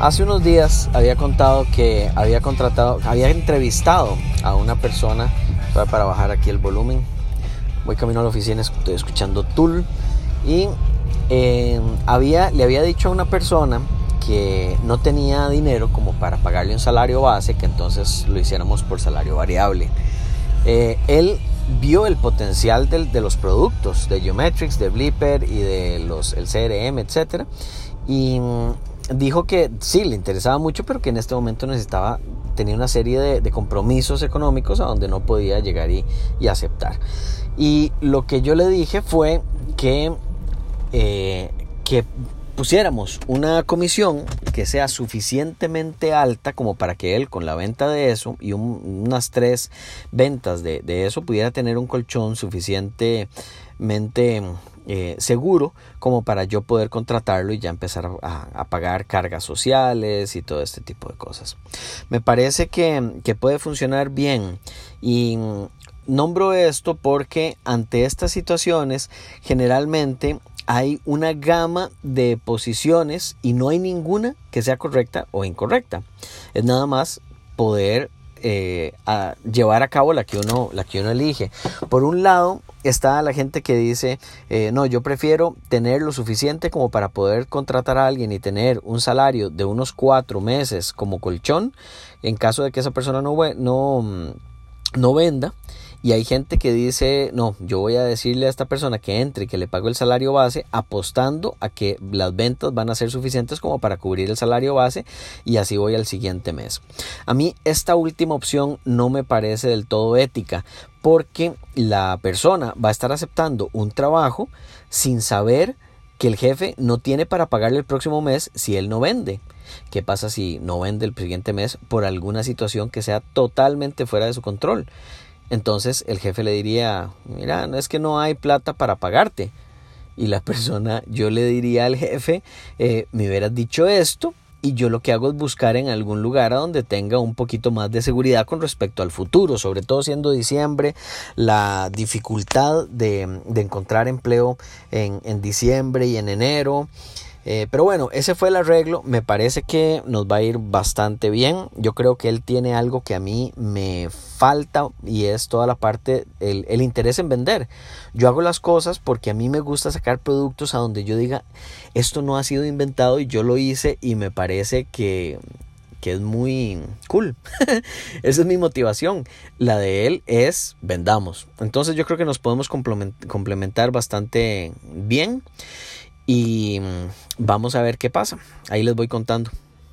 Hace unos días había contado que había contratado, había entrevistado a una persona para bajar aquí el volumen. Voy camino a la oficina, estoy escuchando Tool y eh, había, le había dicho a una persona que no tenía dinero como para pagarle un salario base, que entonces lo hiciéramos por salario variable. Eh, él vio el potencial de, los productos de Geometrics, de Blipper y de los, el CRM, etc. Y dijo que sí, le interesaba mucho, pero que en este momento necesitaba, tenía una serie de, compromisos económicos a donde no podía llegar y, aceptar. Y lo que yo le dije fue que, eh, que pusiéramos una comisión que sea suficientemente alta como para que él con la venta de eso y unas tres ventas de, de, eso pudiera tener un colchón suficientemente eh, seguro como para yo poder contratarlo y ya empezar a, pagar cargas sociales y todo este tipo de cosas. Me parece que, que puede funcionar bien y nombro esto porque ante estas situaciones generalmente hay una gama de posiciones y no hay ninguna que sea correcta o incorrecta. Es nada más poder eh, a llevar a cabo la que, uno, la que uno elige. Por un lado está la gente que dice, eh, no, yo prefiero tener lo suficiente como para poder contratar a alguien y tener un salario de unos cuatro meses como colchón en caso de que esa persona no, no, no venda y hay gente que dice, no, yo voy a decirle a esta persona que entre y que le pago el salario base apostando a que las ventas van a ser suficientes como para cubrir el salario base y así voy al siguiente mes. A mí esta última opción no me parece del todo ética porque la persona va a estar aceptando un trabajo sin saber que el jefe no tiene para pagarle el próximo mes si él no vende. ¿Qué pasa si no vende el siguiente mes por alguna situación que sea totalmente fuera de su control? Entonces el jefe le diría, mira, no es que no hay plata para pagarte. Y la persona, yo le diría al jefe, eh, me hubieras dicho esto y yo lo que hago es buscar en algún lugar a donde tenga un poquito más de seguridad con respecto al futuro, sobre todo siendo diciembre, la dificultad de, encontrar empleo en, en diciembre y en enero. Eh, pero bueno, ese fue el arreglo. Me parece que nos va a ir bastante bien. Yo creo que él tiene algo que a mí me falta y es toda la parte, el, el interés en vender. Yo hago las cosas porque a mí me gusta sacar productos a donde yo diga, esto no ha sido inventado y yo lo hice y me parece que, que es muy cool. Esa es mi motivación. La de él es vendamos. Entonces yo creo que nos podemos complementar bastante bien y mm, vamos a ver qué pasa. Ahí les voy contando.